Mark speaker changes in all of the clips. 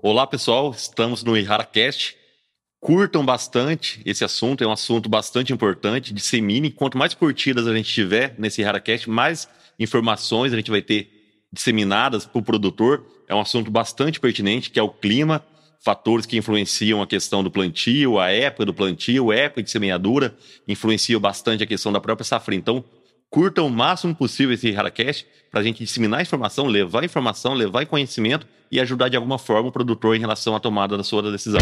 Speaker 1: Olá, pessoal. Estamos no IharaCast. Curtam bastante esse assunto, é um assunto bastante importante. Dissemine. Quanto mais curtidas a gente tiver nesse IharaCast, mais informações a gente vai ter disseminadas para o produtor. É um assunto bastante pertinente, que é o clima, fatores que influenciam a questão do plantio, a época do plantio, a época de semeadura, influenciam bastante a questão da própria safra. Então, curtam o máximo possível esse HaraCast para a gente disseminar informação, levar informação, levar conhecimento e ajudar de alguma forma o produtor em relação à tomada da sua decisão.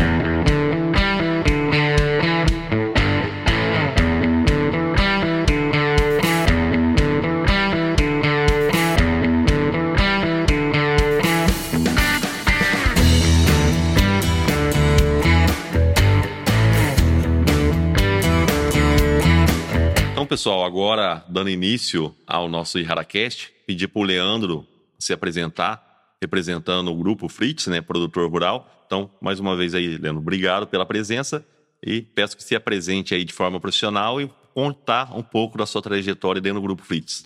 Speaker 1: Pessoal, agora dando início ao nosso IharaCast, pedir para o Leandro se apresentar, representando o grupo Fritz, né, produtor rural. Então, mais uma vez aí, Leandro, obrigado pela presença e peço que se apresente aí de forma profissional e contar um pouco da sua trajetória dentro do grupo Fritz.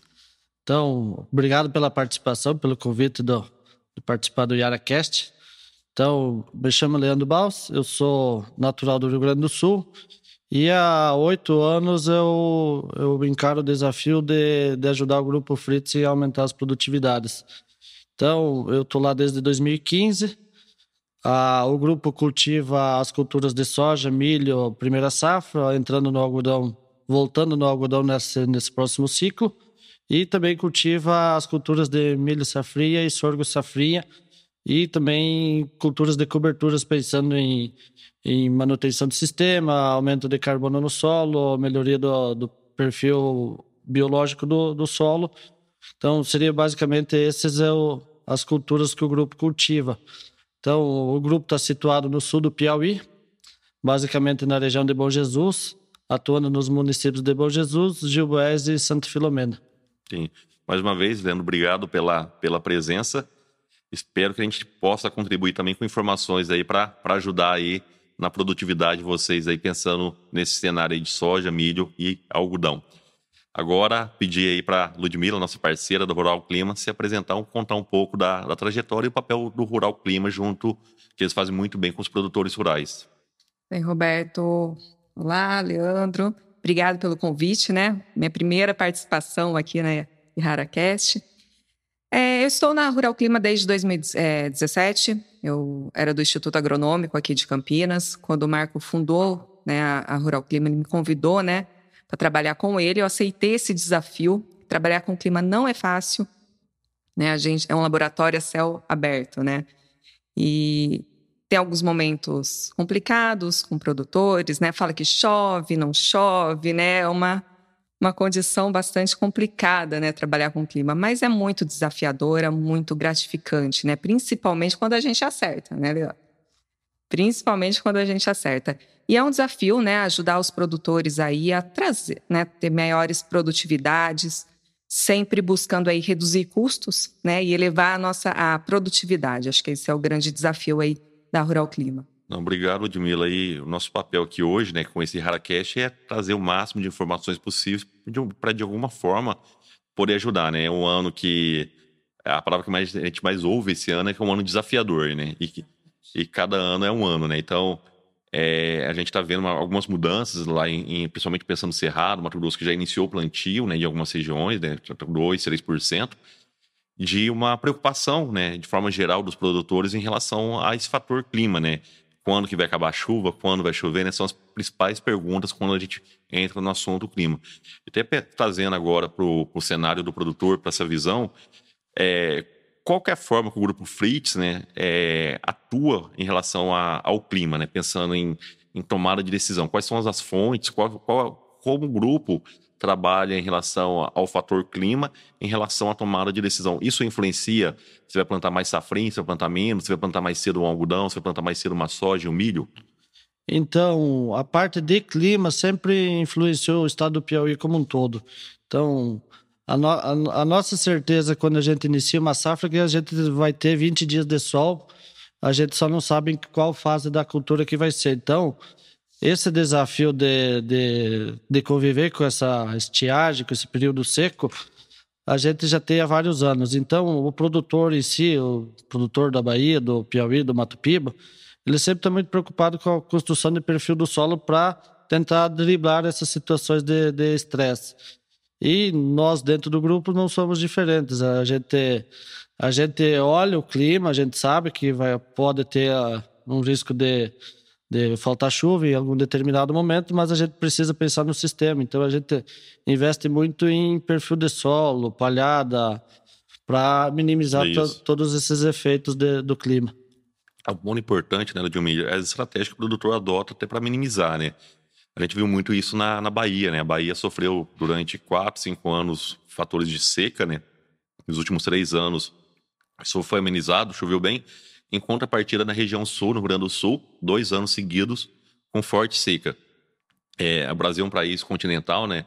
Speaker 2: Então, obrigado pela participação, pelo convite do, de participar do IaraCast. Então, me chamo Leandro Baus, eu sou natural do Rio Grande do Sul e há oito anos eu, eu encaro o desafio de, de ajudar o Grupo Fritz a aumentar as produtividades. Então, eu estou lá desde 2015. Ah, o grupo cultiva as culturas de soja, milho, primeira safra, entrando no algodão, voltando no algodão nesse, nesse próximo ciclo. E também cultiva as culturas de milho safria e sorgo safrinha. E também culturas de coberturas, pensando em em manutenção do sistema, aumento de carbono no solo, melhoria do, do perfil biológico do, do, solo. Então, seria basicamente essas é o, as culturas que o grupo cultiva. Então, o grupo está situado no sul do Piauí, basicamente na região de Bom Jesus, atuando nos municípios de Bom Jesus, Gilboés e Santa Filomena.
Speaker 1: Sim. Mais uma vez, Leandro, obrigado pela, pela presença. Espero que a gente possa contribuir também com informações aí para ajudar aí na produtividade de vocês aí, pensando nesse cenário aí de soja, milho e algodão. Agora, pedir aí para Ludmila, nossa parceira do Rural Clima, se apresentar, contar um pouco da, da trajetória e o papel do Rural Clima junto, que eles fazem muito bem com os produtores rurais.
Speaker 3: Bem, Roberto. Olá, Leandro. Obrigado pelo convite, né? Minha primeira participação aqui na RaraCast. É, eu estou na Rural Clima desde 2017. Eu era do Instituto Agronômico aqui de Campinas. Quando o Marco fundou né, a, Rural Clima, ele me convidou né, para trabalhar com ele. Eu aceitei esse desafio. Trabalhar com clima não é fácil. Né? A gente é um laboratório a céu aberto, né? E tem alguns momentos complicados com produtores, né? Fala que chove, não chove, né? É uma uma condição bastante complicada, né, trabalhar com clima, mas é muito desafiadora, muito gratificante, né, principalmente quando a gente acerta, né, Leandro? Principalmente quando a gente acerta. E é um desafio, né, ajudar os produtores aí a trazer, né, ter maiores produtividades, sempre buscando aí reduzir custos, né, e elevar a nossa a produtividade. Acho que esse é o grande desafio aí da Rural Clima.
Speaker 1: Não, obrigado, Ludmila. E o nosso papel aqui hoje, né, com esse HaraCast, é trazer o máximo de informações possíveis para, de alguma forma, poder ajudar, né? É um ano que... A palavra que mais, a gente mais ouve esse ano é que é um ano desafiador, né? E, e cada ano é um ano, né? Então, é, a gente está vendo uma, algumas mudanças lá, em, em, principalmente pensando no Cerrado, Mato Grosso, que já iniciou o plantio, né, em algumas regiões, né, 2, 3%, de uma preocupação, né, de forma geral dos produtores em relação a esse fator clima, né? Quando que vai acabar a chuva, quando vai chover, né? São as principais perguntas quando a gente entra no assunto do clima. Até trazendo agora para o cenário do produtor, para essa visão, é, qual é a forma que o grupo Fritz né, é, atua em relação a, ao clima, né? Pensando em, em, tomada de decisão. Quais são as fontes, qual, qual, como o grupo trabalha em relação ao fator clima, em relação à tomada de decisão. Isso influencia se vai plantar mais safrinha, se vai plantar menos, se vai plantar mais cedo um algodão, se vai plantar mais cedo uma soja, um milho?
Speaker 2: Então, a parte de clima sempre influenciou o estado do Piauí como um todo. Então, a, no, a, a nossa certeza quando a gente inicia uma safra é que a gente vai ter 20 dias de sol, a gente só não sabe em qual fase da cultura que vai ser. Então, esse desafio de, de, de conviver com essa estiagem, com esse período seco, a gente já tem há vários anos. Então, o produtor em si, o produtor da Bahia, do Piauí, do Mato Piba, ele sempre está muito preocupado com a construção de perfil do solo para tentar driblar essas situações de estresse. E nós, dentro do grupo, não somos diferentes. A gente, a gente olha o clima, a gente sabe que vai, pode ter uh, um risco de, de faltar chuva em algum determinado momento, mas a gente precisa pensar no sistema. Então, a gente investe muito em perfil de solo, palhada, para minimizar é to, todos esses efeitos de, do clima.
Speaker 1: O ponto importante, né, Dilmir, é a estratégia que o produtor adota até para minimizar, né? A gente viu muito isso na, na Bahia, né? A Bahia sofreu durante quatro, cinco anos fatores de seca, né? Nos últimos três anos, isso foi amenizado, choveu bem. Em contrapartida, na região sul, no Rio Grande do Sul, dois anos seguidos com forte seca. É, o Brasil é um país continental, né?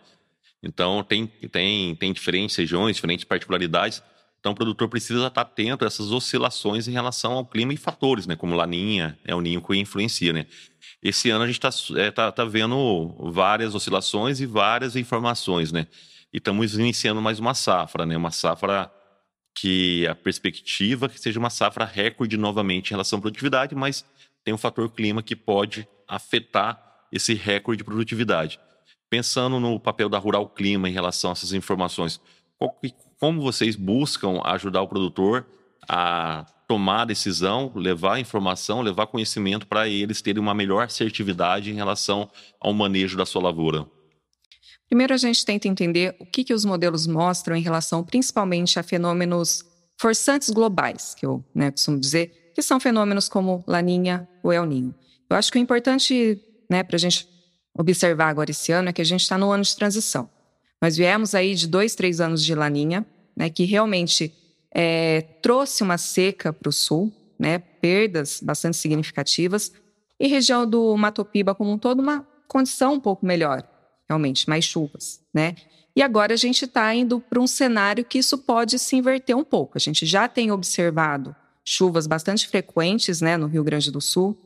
Speaker 1: Então, tem, tem, tem diferentes regiões, diferentes particularidades. Então, o produtor precisa estar atento a essas oscilações em relação ao clima e fatores, né? Como laninha, é o ninho que influencia, né? Esse ano a gente está é, tá, tá vendo várias oscilações e várias informações, né? E estamos iniciando mais uma safra, né? Uma safra que a perspectiva que seja uma safra recorde novamente em relação à produtividade, mas tem um fator clima que pode afetar esse recorde de produtividade. Pensando no papel da Rural Clima em relação a essas informações, como vocês buscam ajudar o produtor a tomar decisão, levar informação, levar conhecimento para eles terem uma melhor assertividade em relação ao manejo da sua lavoura?
Speaker 3: Primeiro, a gente tenta entender o que, que os modelos mostram em relação principalmente a fenômenos forçantes globais, que eu né, costumo dizer, que são fenômenos como Laninha ou El Ninho. Eu acho que o importante né, para a gente observar agora esse ano é que a gente está no ano de transição. Nós viemos aí de dois, três anos de Laninha, né, que realmente é, trouxe uma seca para o sul, né, perdas bastante significativas, e região do Matopiba como um todo uma condição um pouco melhor, realmente, mais chuvas, né? E agora a gente está indo para um cenário que isso pode se inverter um pouco. A gente já tem observado chuvas bastante frequentes, né, no Rio Grande do Sul.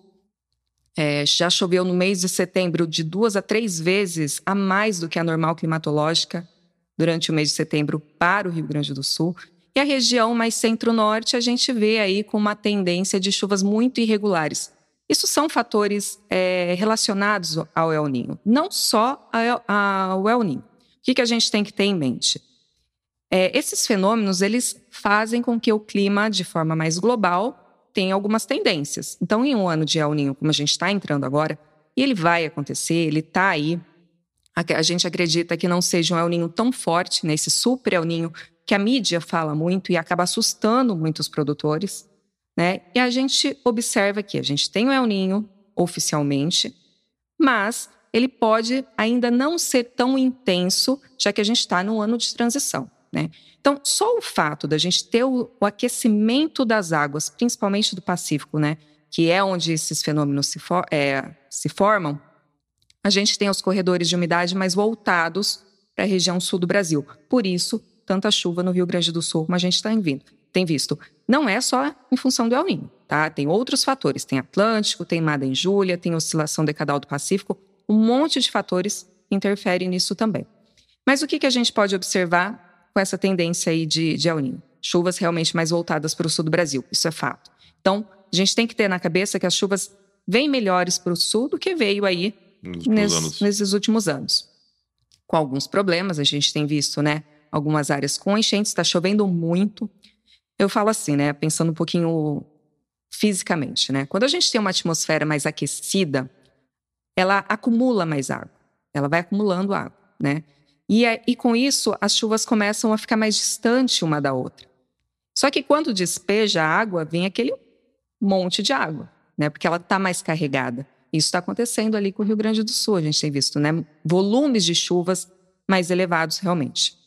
Speaker 3: É, já choveu no mês de setembro de duas a três vezes a mais do que a normal climatológica durante o mês de setembro para o Rio Grande do Sul. E a região mais centro-norte, a gente vê aí com uma tendência de chuvas muito irregulares. Isso são fatores é, relacionados ao El Ninho, não só ao El Ninho. O que, que a gente tem que ter em mente? É, esses fenômenos, eles fazem com que o clima, de forma mais global, tenha algumas tendências. Então, em um ano de El Ninho, como a gente está entrando agora, e ele vai acontecer, ele está aí, a, a, gente acredita que não seja um El Ninho tão forte, nesse né, super El Ninho que a mídia fala muito e acaba assustando muitos produtores, né? E a gente observa que a gente tem o El Ninho oficialmente, mas ele pode ainda não ser tão intenso, já que a gente está no ano de transição. Né? Então, só o fato da gente ter o, o, aquecimento das águas, principalmente do Pacífico, né, que é onde esses fenômenos se, for, é, se formam, a gente tem os corredores de umidade mais voltados para a região sul do Brasil. Por isso, tanta chuva no Rio Grande do Sul como a gente está tem visto. Não é só em função do El Niño, tá? Tem outros fatores. Tem Atlântico, tem Madem Júlia, tem oscilação decadal do Pacífico. Um monte de fatores interferem nisso também. Mas o que, que a gente pode observar com essa tendência aí de, de El Niño? Chuvas realmente mais voltadas para o sul do Brasil, isso é fato. Então, a gente tem que ter na cabeça que as chuvas vêm melhores para o sul do que veio aí nesses, nesses últimos anos. Com alguns problemas, a gente tem visto, né? algumas áreas com enchentes, está chovendo muito. Eu falo assim, né, pensando um pouquinho fisicamente, né? Quando a gente tem uma atmosfera mais aquecida, ela acumula mais água, ela vai acumulando água, né? E, é, e com isso, as chuvas começam a ficar mais distante uma da outra. Só que quando despeja a água, vem aquele monte de água, né? Porque ela está mais carregada. Isso está acontecendo ali com o Rio Grande do Sul, a gente tem visto, né? Volumes de chuvas mais elevados realmente.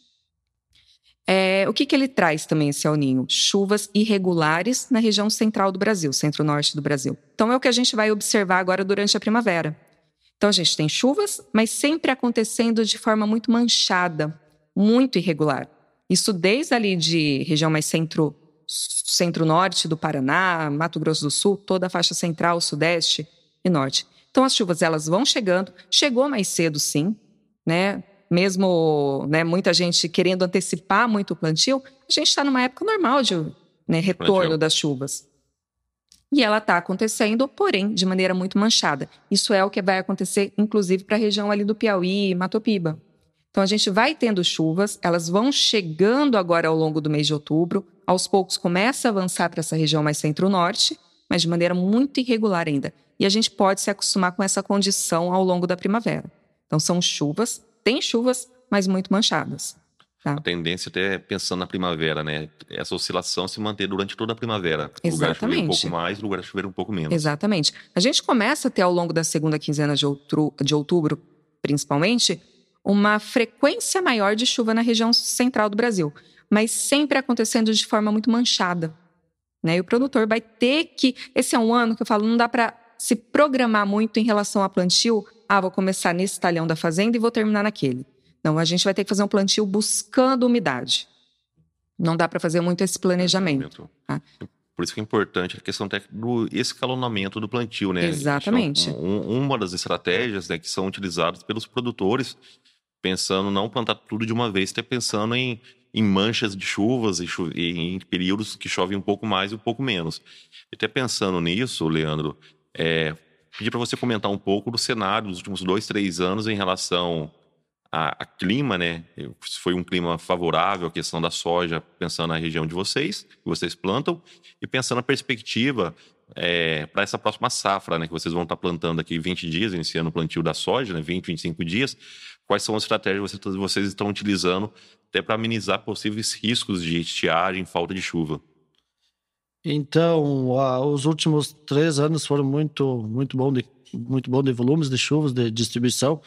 Speaker 3: É, o que, que ele traz também, esse El Ninho? Chuvas irregulares na região central do Brasil, centro-norte do Brasil. Então, é o que a gente vai observar agora durante a primavera. Então, a gente tem chuvas, mas sempre acontecendo de forma muito manchada, muito irregular. Isso desde ali de região mais centro, centro-norte do Paraná, Mato Grosso do Sul, toda a faixa central, sudeste e norte. Então, as chuvas elas vão chegando. Chegou mais cedo, sim, né? Mesmo né, muita gente querendo antecipar muito o plantio, a gente está numa época normal de né, retorno plantio. das chuvas. E ela está acontecendo, porém, de maneira muito manchada. Isso é o que vai acontecer, inclusive, para a região ali do Piauí e Matopiba. Então, a gente vai tendo chuvas, elas vão chegando agora ao longo do mês de outubro, aos poucos começa a avançar para essa região mais centro-norte, mas de maneira muito irregular ainda. E a gente pode se acostumar com essa condição ao longo da primavera. Então, são chuvas, tem chuvas, mas muito manchadas.
Speaker 1: Tá. A tendência até pensando na primavera, né? Essa oscilação se manter durante toda a primavera.
Speaker 3: Exatamente.
Speaker 1: Lugar chover um pouco mais, lugar chover um pouco menos.
Speaker 3: Exatamente. A gente começa a ter ao longo da segunda quinzena de outubro, de outubro, principalmente, uma frequência maior de chuva na região central do Brasil, mas sempre acontecendo de forma muito manchada. Né? E o produtor vai ter que. Esse é um ano que eu falo, não dá para se programar muito em relação a plantio. Ah, vou começar nesse talhão da fazenda e vou terminar naquele. Não, a gente vai ter que fazer um plantio buscando umidade. Não dá para fazer muito esse planejamento. Tá?
Speaker 1: Por isso que é importante a questão do escalonamento do plantio, né?
Speaker 3: Exatamente.
Speaker 1: Então, um, uma das estratégias né, que são utilizadas pelos produtores, pensando não plantar tudo de uma vez, até pensando em, em manchas de chuvas e, e em períodos que chovem um pouco mais e um pouco menos. E até pensando nisso, Leandro, é, pedir para você comentar um pouco do cenário dos últimos dois, três anos em relação a, a, clima, né? Se foi um clima favorável à questão da soja, pensando na região de vocês, que vocês plantam, e pensando na perspectiva é, para essa próxima safra, né? Que vocês vão estar plantando aqui 20 dias, iniciando o plantio da soja, né? 20, 25 dias. Quais são as estratégias que vocês estão utilizando até para amenizar possíveis riscos de estiagem, falta de chuva?
Speaker 2: Então, os últimos três anos foram muito, muito bom de, muito bom de volumes de chuvas, de distribuição.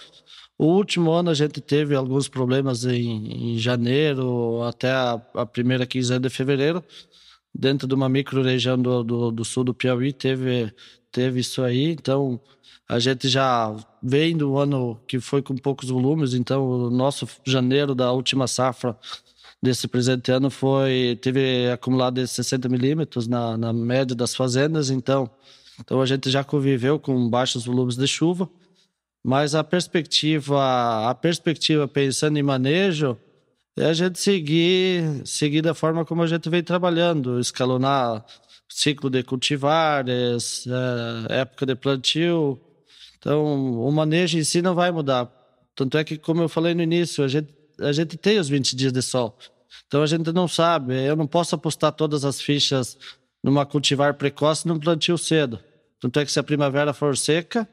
Speaker 2: O último ano a gente teve alguns problemas em, em janeiro até a, a, primeira quinzena de fevereiro, dentro de uma micro-região do, do, do, sul do Piauí, teve, teve isso aí. Então, a gente já vem do ano que foi com poucos volumes, então o nosso janeiro da última safra desse presente ano foi teve acumulado de 60 milímetros na, na média das fazendas, então, então a gente já conviveu com baixos volumes de chuva. Mas a perspectiva, a perspectiva pensando em manejo, é a gente seguir, seguir da forma como a gente vem trabalhando, escalonar ciclo de cultivares, é, época de plantio. Então, o manejo em si não vai mudar. Tanto é que, como eu falei no início, a gente, a gente tem os 20 dias de sol. Então, a gente não sabe. Eu não posso apostar todas as fichas numa cultivar precoce num plantio cedo. Tanto é que se a primavera for seca,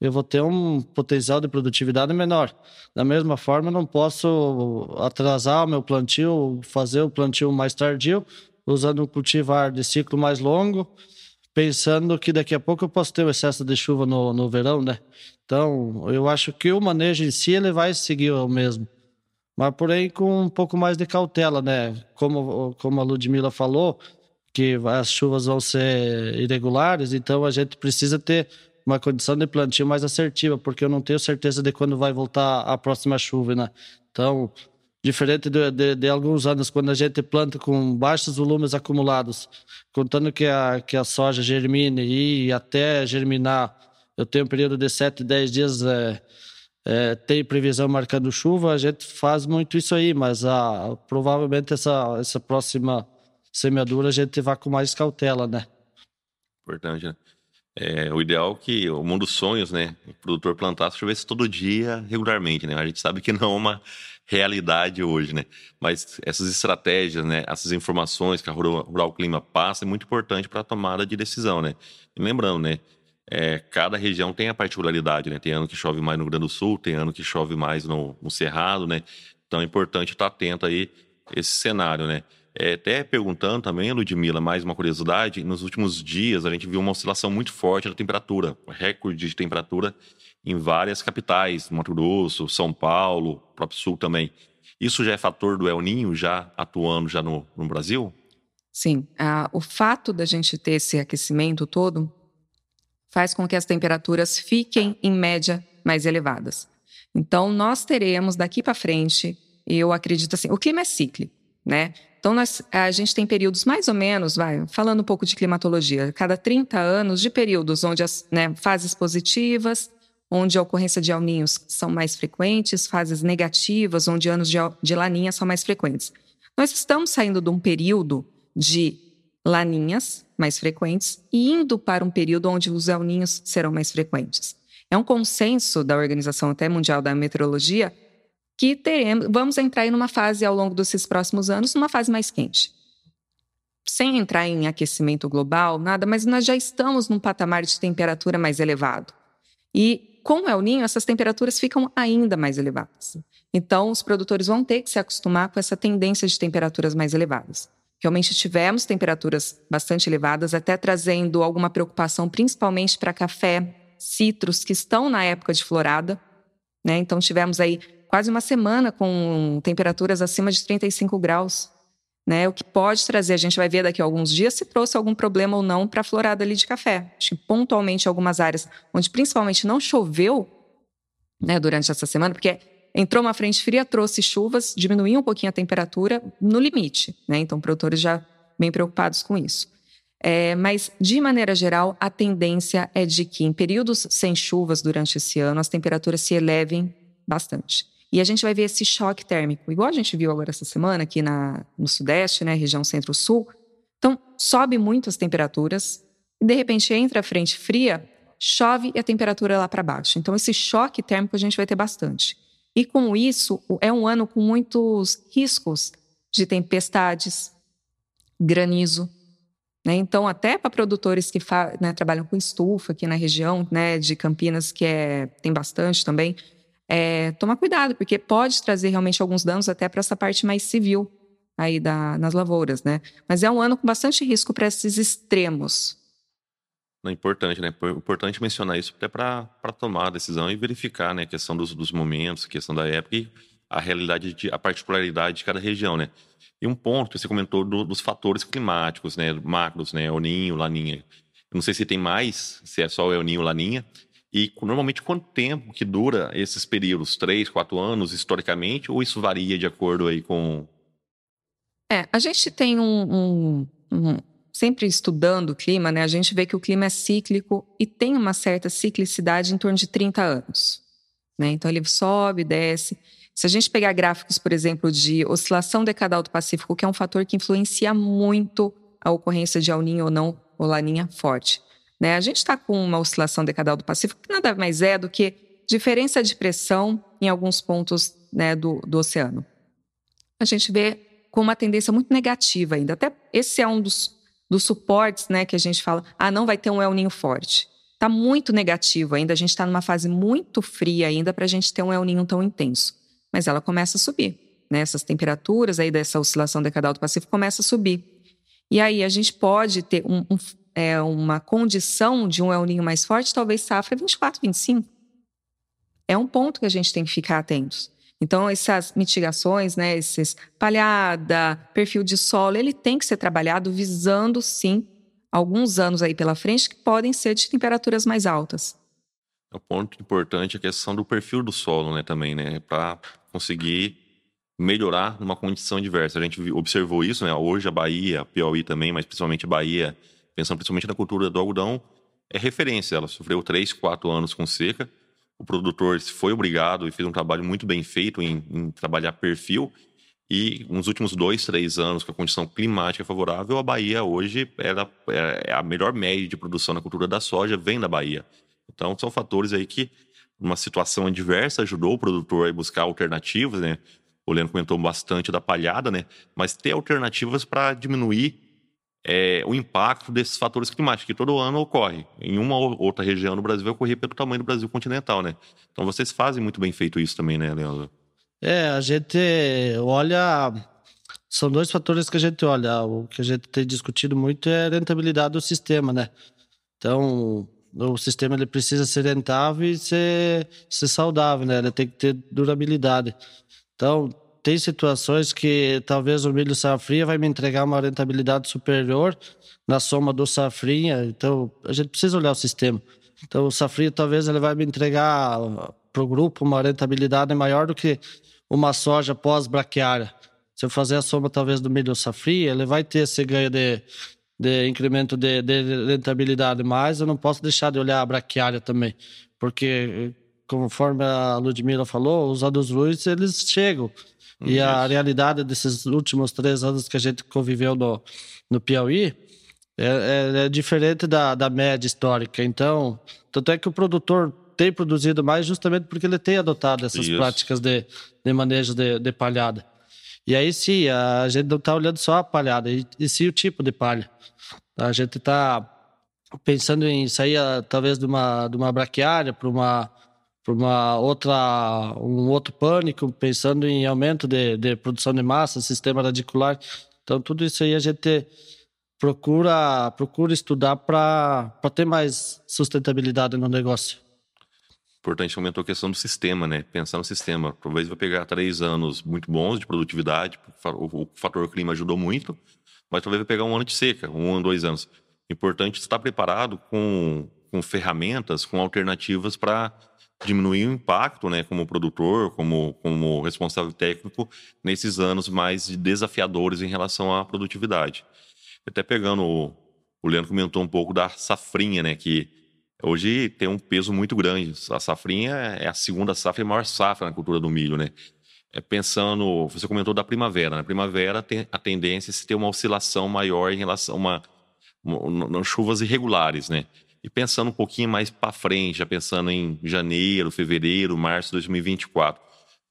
Speaker 2: eu vou ter um potencial de produtividade menor. Da mesma forma, não posso atrasar o meu plantio, fazer o plantio mais tardio, usando um cultivar de ciclo mais longo, pensando que daqui a pouco eu posso ter um excesso de chuva no, no verão, né? Então, eu acho que o manejo em si ele vai seguir o mesmo. Mas, porém, com um pouco mais de cautela, né? Como, como a Ludmilla falou, que as chuvas vão ser irregulares, então a gente precisa ter uma condição de plantio mais assertiva, porque eu não tenho certeza de quando vai voltar a próxima chuva, né? Então, diferente de, de, de, alguns anos, quando a gente planta com baixos volumes acumulados, contando que a, que a soja germine e até germinar, eu tenho um período de 7, 10 dias, é, é, tem previsão marcando chuva, a gente faz muito isso aí, mas a, provavelmente essa, essa próxima semeadura a gente vai com mais cautela, né?
Speaker 1: Importante, né? É, o ideal é que o mundo dos sonhos, né? O produtor plantasse chovesse todo dia, regularmente, né? A gente sabe que não é uma realidade hoje, né? Mas essas estratégias, né? Essas informações que a Rural, Rural Clima passa é muito importante para a tomada de decisão, né? E lembrando, né? É, cada região tem a particularidade, né? Tem ano que chove mais no Rio Grande do Sul, tem ano que chove mais no, no Cerrado, né? Então é importante estar atento aí a esse cenário, né? É, até perguntando também, Ludmilla, mais uma curiosidade, nos últimos dias a gente viu uma oscilação muito forte da temperatura, recorde de temperatura em várias capitais, Mato Grosso, São Paulo, próprio Sul também. Isso já é fator do El Ninho já atuando já no, no Brasil?
Speaker 3: Sim, ah, o fato da gente ter esse aquecimento todo faz com que as temperaturas fiquem, em média, mais elevadas. Então, nós teremos daqui para frente, eu acredito assim, o clima é cíclico, né? Então, nós, a gente tem períodos mais ou menos, vai, falando um pouco de climatologia, cada 30 anos de períodos onde as né, fases positivas, onde a ocorrência de alninhos são mais frequentes, fases negativas, onde anos de, de laninha são mais frequentes. Nós estamos saindo de um período de laninhas mais frequentes e indo para um período onde os alninhos serão mais frequentes. É um consenso da Organização até Mundial da Meteorologia que teremos, vamos entrar em uma fase ao longo desses próximos anos, uma fase mais quente. Sem entrar em aquecimento global, nada, mas nós já estamos num patamar de temperatura mais elevado. E com o El Ninho, essas temperaturas ficam ainda mais elevadas. Então, os produtores vão ter que se acostumar com essa tendência de temperaturas mais elevadas. Realmente tivemos temperaturas bastante elevadas, até trazendo alguma preocupação, principalmente para café, citros, que estão na época de florada. Né? Então, tivemos aí quase uma semana com temperaturas acima de 35 graus. Né, o que pode trazer, a gente vai ver daqui a alguns dias se trouxe algum problema ou não para a florada ali de café. Acho que pontualmente algumas áreas onde principalmente não choveu né, durante essa semana, porque entrou uma frente fria, trouxe chuvas, diminuiu um pouquinho a temperatura no limite. Né, então, produtores já bem preocupados com isso. É, mas, de maneira geral, a tendência é de que em períodos sem chuvas durante esse ano, as temperaturas se elevem bastante. E a gente vai ver esse choque térmico, igual a gente viu agora essa semana aqui na, no Sudeste, né, região Centro-Sul. Então, sobe muito as temperaturas, e de repente entra a frente fria, chove e a temperatura é lá para baixo. Então, esse choque térmico a gente vai ter bastante. E com isso, é um ano com muitos riscos de tempestades, granizo. Né? Então, até para produtores que né, trabalham com estufa aqui na região né, de Campinas, que é, tem bastante também, é, cuidado, porque pode trazer realmente alguns danos até para essa parte mais civil aí da, nas lavouras, né? Mas é um ano com bastante risco para esses extremos.
Speaker 1: É importante, né? Importante mencionar isso até para tomar a decisão e verificar, né? A questão dos, dos momentos, a questão da época e a realidade, de, a particularidade de cada região, né? E um ponto que você comentou do, dos fatores climáticos, né? Macros, né? O Ninho, Laninha. Eu não sei se tem mais, se é só o El Ninho, Laninha, e normalmente quanto tempo que dura esses períodos? Três, quatro anos historicamente? Ou isso varia de acordo aí com...
Speaker 3: É, a gente tem um, um, um, Sempre estudando o clima, né? A gente vê que o clima é cíclico e tem uma certa ciclicidade em torno de 30 anos. Né? Então ele sobe, desce. Se a gente pegar gráficos, por exemplo, de oscilação decadal do Pacífico, que é um fator que influencia muito a ocorrência de alninha ou não, ou laninha forte. Né? A gente está com uma oscilação decadal do Pacífico que nada mais é do que diferença de pressão em alguns pontos né, do, do oceano. A gente vê com uma tendência muito negativa ainda. Até esse é um dos, dos suportes né, que a gente fala, ah, não vai ter um El Ninho forte. Está muito negativo ainda, a gente está numa fase muito fria ainda para a gente ter um El Ninho tão intenso. Mas ela começa a subir. Né? Essas temperaturas aí dessa oscilação decadal do Pacífico começa a subir. E aí a gente pode ter um, um é, uma condição de um El Ninho mais forte, talvez safra 24, 25. É um ponto que a gente tem que ficar atentos. Então, essas mitigações, né, esses palhada, perfil de solo, ele tem que ser trabalhado visando, sim, alguns anos aí pela frente que podem ser de temperaturas mais altas.
Speaker 1: É um ponto importante a questão do perfil do solo, né, também, né, para conseguir melhorar numa condição diversa. A gente observou isso, né, hoje a Bahia, a Piauí também, mas principalmente a Bahia, pensando principalmente na cultura do algodão, é referência. Ela sofreu três, quatro anos com seca. O produtor foi obrigado e fez um trabalho muito bem feito em, em trabalhar perfil. E nos últimos dois, três anos, com a condição climática favorável, a Bahia hoje era, é a melhor média de produção na cultura da soja, vem da Bahia. Então, são fatores aí que, numa situação adversa, ajudou o produtor a buscar alternativas, né? O Leandro comentou bastante da palhada, né? Mas ter alternativas para diminuir é, o impacto desses fatores climáticos, que todo ano ocorre. Em uma ou outra região do Brasil vai ocorrer pelo tamanho do Brasil continental, né? Então vocês fazem muito bem feito isso também, né, Leandro?
Speaker 2: É, a gente olha. São dois fatores que a gente olha. O que a gente tem discutido muito é a rentabilidade do sistema, né? Então, o sistema ele precisa ser rentável e ser, ser saudável, né? Ele tem que ter durabilidade. Então, tem situações que talvez o milho safrinha vai me entregar uma rentabilidade superior na soma do safrinha. Então, a gente precisa olhar o sistema. Então, o safrinha talvez ele vai me entregar para o grupo uma rentabilidade maior do que uma soja pós-braquiária. Se eu fazer a soma talvez do milho safrinha, ele vai ter esse ganho de de incremento de, de rentabilidade, mas eu não posso deixar de olhar a braquiária também, porque conforme a Ludmila falou, os adusruis eles chegam. E a realidade desses últimos três anos que a gente conviveu no, no Piauí é, é, é diferente da, da média histórica. Então, tanto é que o produtor tem produzido mais justamente porque ele tem adotado essas Isso. práticas de, de manejo de, de palhada. E aí sim, a gente não está olhando só a palhada, e, e sim o tipo de palha. A gente está pensando em sair talvez de uma, de uma braquiária para uma para uma outra um outro pânico pensando em aumento de, de produção de massa sistema radicular. Então tudo isso aí a gente procura procura estudar para ter mais sustentabilidade no negócio.
Speaker 1: Importante aumentou a questão do sistema né? Pensar no sistema. Talvez vai pegar três anos muito bons de produtividade o fator clima ajudou muito mas talvez vai pegar um ano de seca um ano dois anos. Importante estar preparado com com ferramentas com alternativas para diminuir o impacto, né, como produtor, como, como responsável técnico, nesses anos mais desafiadores em relação à produtividade. Até pegando, o, o Leandro comentou um pouco da safrinha, né, que hoje tem um peso muito grande. A safrinha é a segunda safra e maior safra na cultura do milho, né. É pensando, você comentou da primavera, na né? primavera tem a tendência é se ter uma oscilação maior em relação a uma, uma, uma chuvas irregulares, né? E pensando um pouquinho mais para frente, já pensando em janeiro, fevereiro, março de 2024,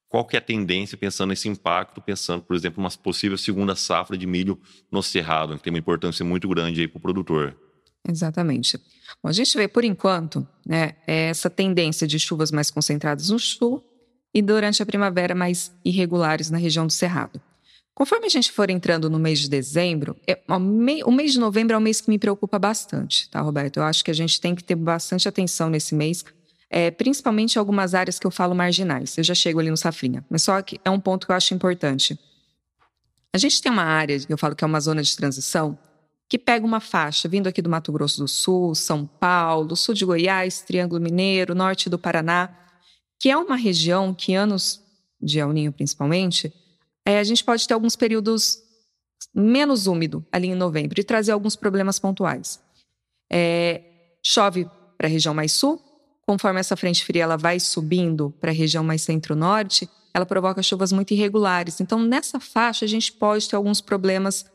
Speaker 1: qual que é a tendência pensando nesse impacto, pensando, por exemplo, uma possível segunda safra de milho no cerrado, que tem uma importância muito grande aí para o produtor?
Speaker 3: Exatamente. Bom, a gente vê, por enquanto, né, essa tendência de chuvas mais concentradas no sul e durante a primavera mais irregulares na região do Cerrado. Conforme a gente for entrando no mês de dezembro, é, o mês de novembro é um mês que me preocupa bastante, tá, Roberto? Eu acho que a gente tem que ter bastante atenção nesse mês, é, principalmente em algumas áreas que eu falo marginais. Eu já chego ali no Safrinha, mas só que é um ponto que eu acho importante. A gente tem uma área, eu falo que é uma zona de transição, que pega uma faixa vindo aqui do Mato Grosso do Sul, São Paulo, sul de Goiás, Triângulo Mineiro, norte do Paraná, que é uma região que anos de El Ninho principalmente, é, a gente pode ter alguns períodos menos úmido ali em novembro e trazer alguns problemas pontuais. É, chove para a região mais sul, conforme essa frente fria ela vai subindo para a região mais centro-norte, ela provoca chuvas muito irregulares. Então, nessa faixa, a gente pode ter alguns problemas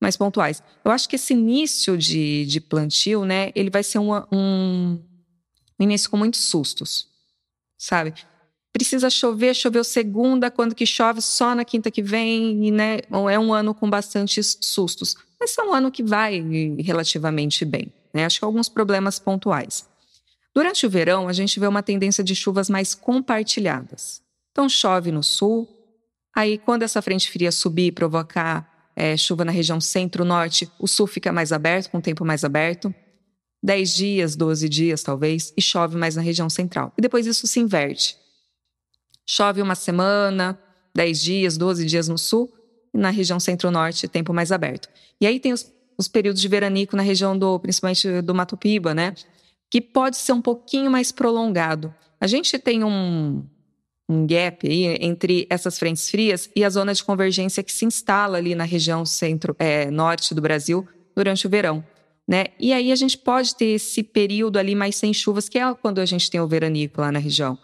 Speaker 3: mais pontuais. Eu acho que esse início de, de plantio, né, ele vai ser um, um início com muitos sustos, sabe? Precisa chover, choveu segunda, quando que chove só na quinta que vem, e né, é um ano com bastantes sustos. Mas é um ano que vai relativamente bem. Né? Acho que alguns problemas pontuais. Durante o verão, a gente vê uma tendência de chuvas mais compartilhadas. Então, chove no sul, aí quando essa frente fria subir e provocar é, chuva na região centro-norte, o sul fica mais aberto, com o tempo mais aberto. 10 dias, 12 dias talvez, e chove mais na região central. E depois isso se inverte. Chove uma semana, 10 dias, 12 dias no sul, e na região centro-norte, tempo mais aberto. E aí tem os, os, períodos de veranico na região do, principalmente do Mato Piba, né? Que pode ser um pouquinho mais prolongado. A gente tem um, um gap aí entre essas frentes frias e a zona de convergência que se instala ali na região centro-norte é, do Brasil durante o verão. Né? E aí a gente pode ter esse período ali mais sem chuvas, que é quando a gente tem o veranico lá na região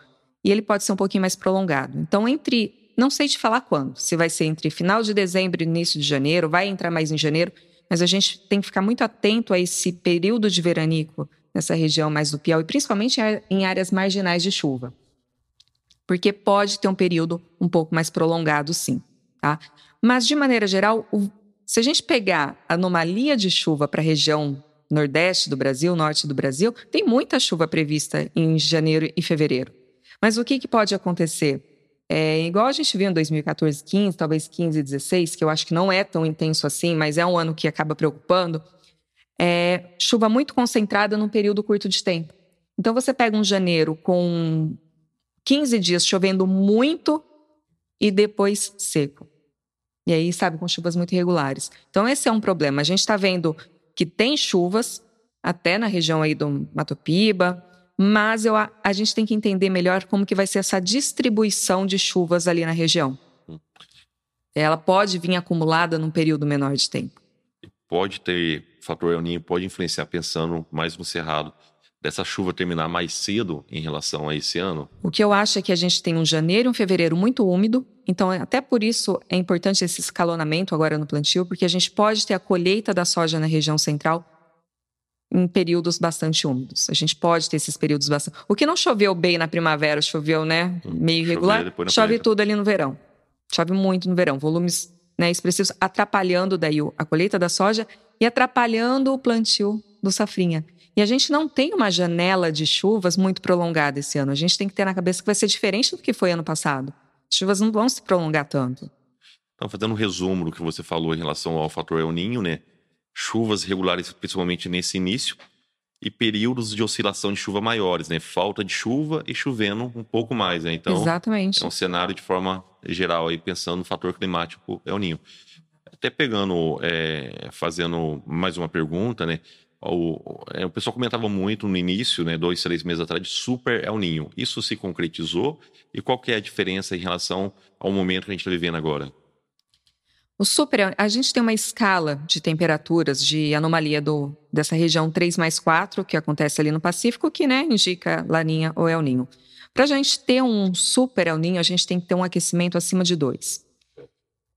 Speaker 3: e ele pode ser um pouquinho mais prolongado. Então, entre, não sei te falar quando, se vai ser entre final de dezembro e início de janeiro, vai entrar mais em janeiro, mas a gente tem que ficar muito atento a esse período de veranico nessa região mais do Piauí, principalmente em áreas marginais de chuva. Porque pode ter um período um pouco mais prolongado, sim. Tá? Mas, de maneira geral, o, se a gente pegar a anomalia de chuva para a região nordeste do Brasil, norte do Brasil, tem muita chuva prevista em janeiro e fevereiro. Mas o que, que pode acontecer? É, igual a gente viu em 2014, 15, talvez 15 e 16, que eu acho que não é tão intenso assim, mas é um ano que acaba preocupando, é chuva muito concentrada num período curto de tempo. Então você pega um janeiro com 15 dias chovendo muito e depois seco. E aí, sabe, com chuvas muito irregulares. Então esse é um problema. A gente está vendo que tem chuvas, até na região aí do Mato Piba, mas eu, a gente tem que entender melhor como que vai ser essa distribuição de chuvas ali na região. Ela pode vir acumulada num período menor de tempo.
Speaker 1: Pode ter fator El Ninho pode influenciar pensando mais no cerrado dessa chuva terminar mais cedo em relação a esse ano?
Speaker 3: O que eu acho é que a gente tem um janeiro e um fevereiro muito úmido, então até por isso é importante esse escalonamento agora no plantio, porque a gente pode ter a colheita da soja na região central em períodos bastante úmidos. A gente pode ter esses períodos bastante. O que não choveu bem na primavera, choveu, né, hum, meio irregular, chove tudo ali no verão. Chove muito no verão, volumes né, expressivos, atrapalhando daí a colheita da soja e atrapalhando o plantio do safrinha. E a gente não tem uma janela de chuvas muito prolongada esse ano. A gente tem que ter na cabeça que vai ser diferente do que foi ano passado. As chuvas não vão se prolongar tanto.
Speaker 1: Então, fazendo um resumo do que você falou em relação ao fator El Ninho, né? Chuvas regulares, principalmente nesse início, e períodos de oscilação de chuva maiores, né? Falta de chuva e chovendo um pouco mais, né? Então,
Speaker 3: Exatamente.
Speaker 1: é um cenário de forma geral aí, pensando no fator climático El Ninho. Até pegando, é, fazendo mais uma pergunta, né? O, é, o pessoal comentava muito no início, né, dois, três meses atrás, de super El Ninho. Isso se concretizou? E qual que é a diferença em relação ao momento que a gente está vivendo agora?
Speaker 3: O super, a gente tem uma escala de temperaturas de anomalia do, dessa região 3 mais 4, que acontece ali no Pacífico, que né, indica Laninha ou El Ninho. Para a gente ter um super El Ninho, a gente tem que ter um aquecimento acima de 2.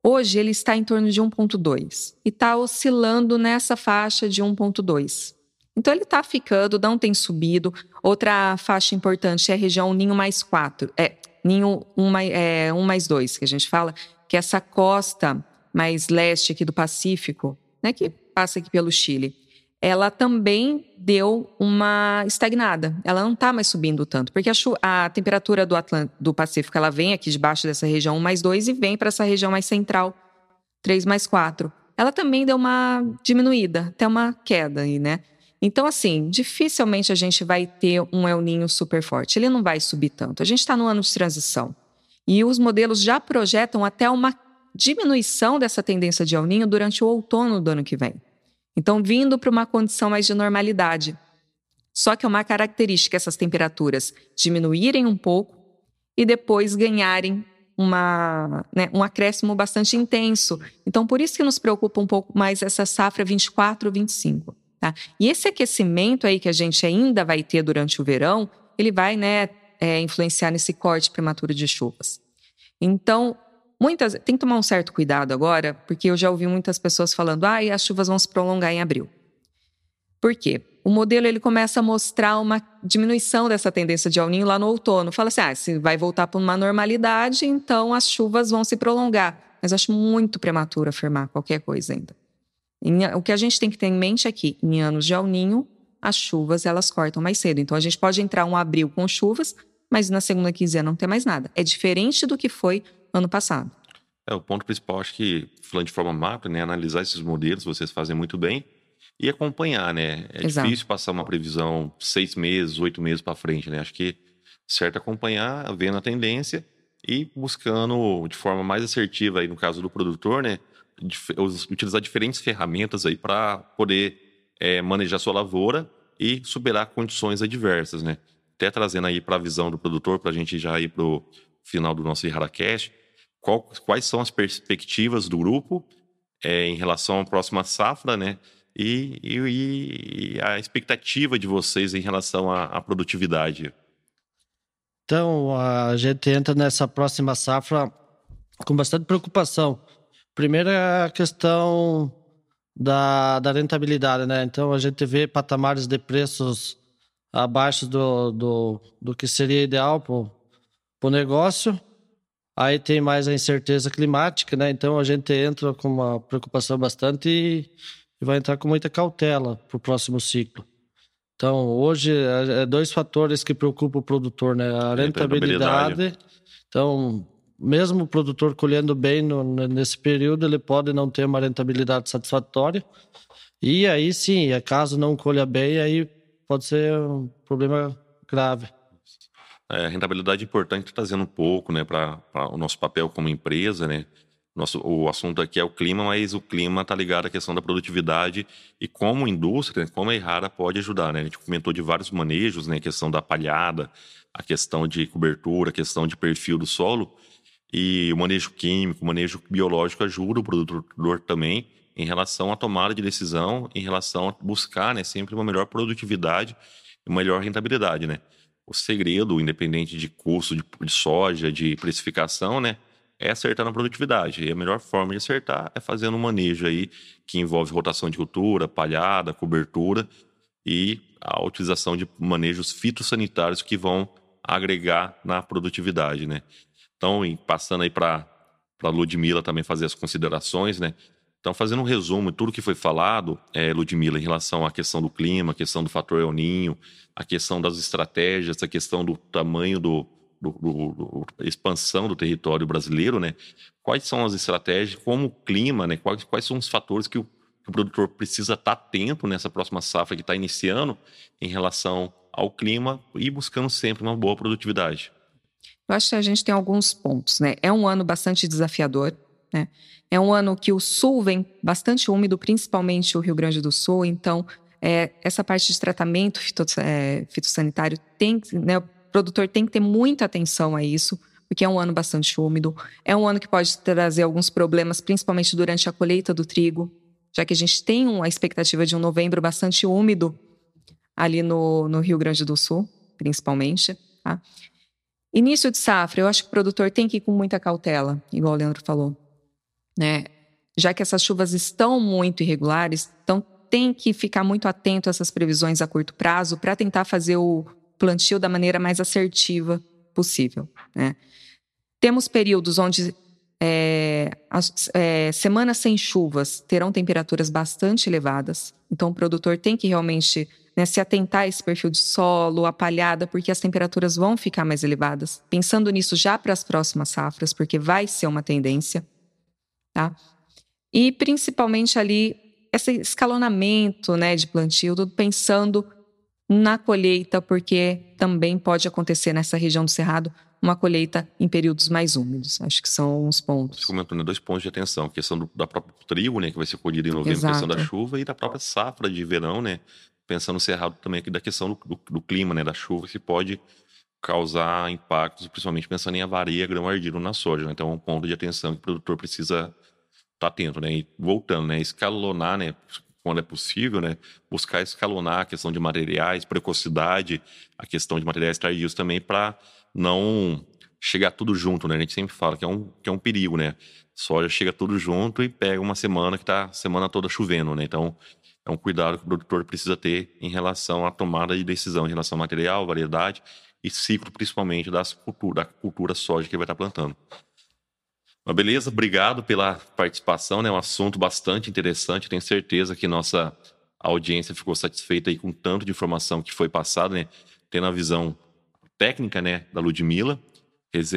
Speaker 3: Hoje ele está em torno de 1,2 e está oscilando nessa faixa de 1,2. Então ele está ficando, não tem subido. Outra faixa importante é a região Ninho mais 4, é Ninho 1 mais, é, 1 mais 2, que a gente fala, que é essa costa mais leste aqui do Pacífico, né, que passa aqui pelo Chile ela também deu uma estagnada. Ela não está mais subindo tanto, porque a, a temperatura do, do Pacífico ela vem aqui debaixo dessa região 1 mais 2 e vem para essa região mais central, 3 mais 4. Ela também deu uma diminuída, até uma queda aí, né? Então, assim, dificilmente a gente vai ter um El Ninho super forte. Ele não vai subir tanto. A gente está no ano de transição. E os modelos já projetam até uma diminuição dessa tendência de El Ninho durante o outono do ano que vem. Então, vindo para uma condição mais de normalidade. Só que é uma característica essas temperaturas diminuírem um pouco e depois ganharem uma, né, um acréscimo bastante intenso. Então, por isso que nos preocupa um pouco mais essa safra 24-25. Tá? E esse aquecimento aí que a gente ainda vai ter durante o verão, ele vai né, é, influenciar nesse corte prematuro de chuvas. Então, Muitas, tem que tomar um certo cuidado agora, porque eu já ouvi muitas pessoas falando: "Ah, as chuvas vão se prolongar em abril". Por quê? O modelo ele começa a mostrar uma diminuição dessa tendência de El Niño lá no outono. Fala assim: "Ah, se vai voltar para uma normalidade, então as chuvas vão se prolongar". Mas acho muito prematuro afirmar qualquer coisa ainda. o que a gente tem que ter em mente é que em anos de El Niño, as chuvas elas cortam mais cedo. Então a gente pode entrar um abril com chuvas, mas na segunda quinzena não tem mais nada. É diferente do que foi ano passado.
Speaker 1: É, o ponto principal, acho que, falando de forma macro, né, analisar esses modelos, vocês fazem muito bem, e acompanhar, né? É Exato. difícil passar uma previsão seis meses, oito meses para frente, né? Acho que certo acompanhar, vendo a tendência e buscando de forma mais assertiva, aí no caso do produtor, né? Utilizar diferentes ferramentas aí para poder é, manejar sua lavoura e superar condições adversas, né? Até trazendo aí para a visão do produtor, para a gente já ir para o final do nosso IraraCast, qual, quais são as perspectivas do grupo é, em relação à próxima safra, né? E, e, e, a expectativa de vocês em relação à, à, produtividade.
Speaker 2: Então, a gente entra nessa próxima safra com bastante preocupação. Primeiro é a questão da, da rentabilidade, né? Então, a gente vê patamares de preços abaixo do, do, do que seria ideal para o negócio. Aí tem mais a incerteza climática, né? Então a gente entra com uma preocupação bastante e, e vai entrar com muita cautela para o próximo ciclo. Então hoje é, é dois fatores que preocupam o produtor, né? A rentabilidade. Então mesmo o produtor colhendo bem no, nesse período, ele pode não ter uma rentabilidade satisfatória. E aí sim, caso não colha bem, aí pode ser um problema grave.
Speaker 1: É, rentabilidade é importante trazendo um pouco né, para o nosso papel como empresa. Né? Nosso, o assunto aqui é o clima, mas o clima está ligado à questão da produtividade e como indústria, como a Errara pode ajudar. Né? A gente comentou de vários manejos, né? a questão da palhada, a questão de cobertura, a questão de perfil do solo. E o manejo químico, o manejo biológico ajuda o produtor também em relação à tomada de decisão, em relação a buscar né, sempre uma melhor produtividade e uma melhor rentabilidade. Né? O segredo, independente de custo de, de soja, de precificação, né, é acertar na produtividade. E a melhor forma de acertar é fazendo um manejo aí que envolve rotação de cultura, palhada, cobertura e a utilização de manejos fitossanitários que vão agregar na produtividade, né? Então, passando aí para para Ludmila também fazer as considerações, né? Então, fazendo um resumo de tudo que foi falado, é, Ludmila, em relação à questão do clima, a questão do fator El Ninho, a questão das estratégias, a questão do tamanho do, do, do, do expansão do território brasileiro, né? Quais são as estratégias, como o clima, né? Quais, quais são os fatores que o, que o produtor precisa estar atento nessa próxima safra que está iniciando em relação ao clima e buscando sempre uma boa produtividade?
Speaker 3: Eu acho que a gente tem alguns pontos, né? É um ano bastante desafiador, né? É um ano que o sul vem bastante úmido, principalmente o Rio Grande do Sul, então é, essa parte de tratamento é, fitossanitário tem, né, o produtor tem que ter muita atenção a isso, porque é um ano bastante úmido, é um ano que pode trazer alguns problemas, principalmente durante a colheita do trigo, já que a gente tem uma expectativa de um novembro bastante úmido ali no, no Rio Grande do Sul, principalmente. Tá? Início de safra, eu acho que o produtor tem que ir com muita cautela, igual o Leandro falou. Né? Já que essas chuvas estão muito irregulares, então tem que ficar muito atento a essas previsões a curto prazo para tentar fazer o plantio da maneira mais assertiva possível. Né? Temos períodos onde é, as, é, semanas sem chuvas terão temperaturas bastante elevadas, então o produtor tem que realmente né, se atentar a esse perfil de solo, a palhada, porque as temperaturas vão ficar mais elevadas. Pensando nisso já para as próximas safras, porque vai ser uma tendência, tá? E principalmente ali esse escalonamento, né, de plantio, tudo pensando na colheita, porque também pode acontecer nessa região do cerrado uma colheita em períodos mais úmidos. Acho que são os pontos.
Speaker 1: Você comentou né, dois pontos de atenção. A questão do, da própria trigo, né, que vai ser colhido em novembro, a questão da chuva, e da própria safra de verão, né, pensando no cerrado também aqui da questão do, do, do, clima, né, da chuva, que pode causar impactos, principalmente pensando em avaria, grão ardido na soja. Né? Então, é um ponto de atenção que o produtor precisa estar tá atento, né? E voltando, né, escalonar, né, quando é possível, né, buscar escalonar a questão de materiais, precocidade, a questão de materiais tardios também para não chegar tudo junto, né? A gente sempre fala que é um, que é um perigo, né? Soja chega tudo junto e pega uma semana que está semana toda chovendo, né? Então, é um cuidado que o produtor precisa ter em relação à tomada de decisão, em relação ao material, variedade e ciclo, principalmente das cultura, da cultura soja que vai estar plantando. Mas beleza, obrigado pela participação, né? Um assunto bastante interessante. Tenho certeza que nossa audiência ficou satisfeita aí com tanto de informação que foi passada, né? Tendo a visão técnica, né, da Ludmilla,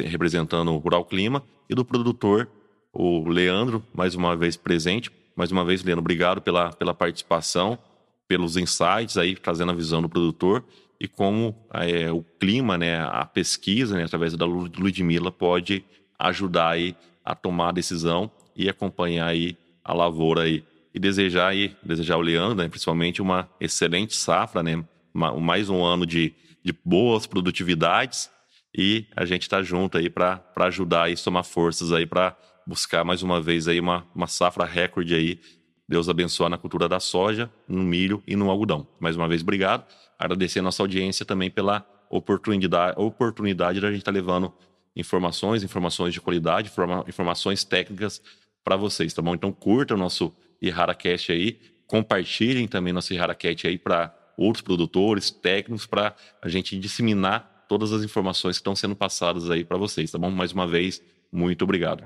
Speaker 1: representando o Rural Clima, e do produtor, o Leandro, mais uma vez presente, mais uma vez, Leandro, obrigado pela, pela participação, pelos insights aí, trazendo a visão do produtor e como é, o clima, né, a pesquisa, né, através da Ludmilla, pode ajudar aí a tomar a decisão e acompanhar aí a lavoura aí. E desejar aí, desejar ao Leandro, né, principalmente uma excelente safra, né, mais um ano de, de boas produtividades e a gente está junto aí para ajudar e somar forças aí para buscar mais uma vez aí uma, uma safra recorde aí. Deus abençoe na cultura da soja, no milho e no algodão. Mais uma vez, obrigado. Agradecer a nossa audiência também pela oportunidade, oportunidade da gente estar tá levando informações, informações de qualidade, informa, informações técnicas para vocês, tá bom? Então curta o nosso IharaCast aí, compartilhem também nosso IharaCast aí para outros produtores, técnicos, para a gente disseminar todas as informações que estão sendo passadas aí para vocês, tá bom? Mais uma vez, muito obrigado.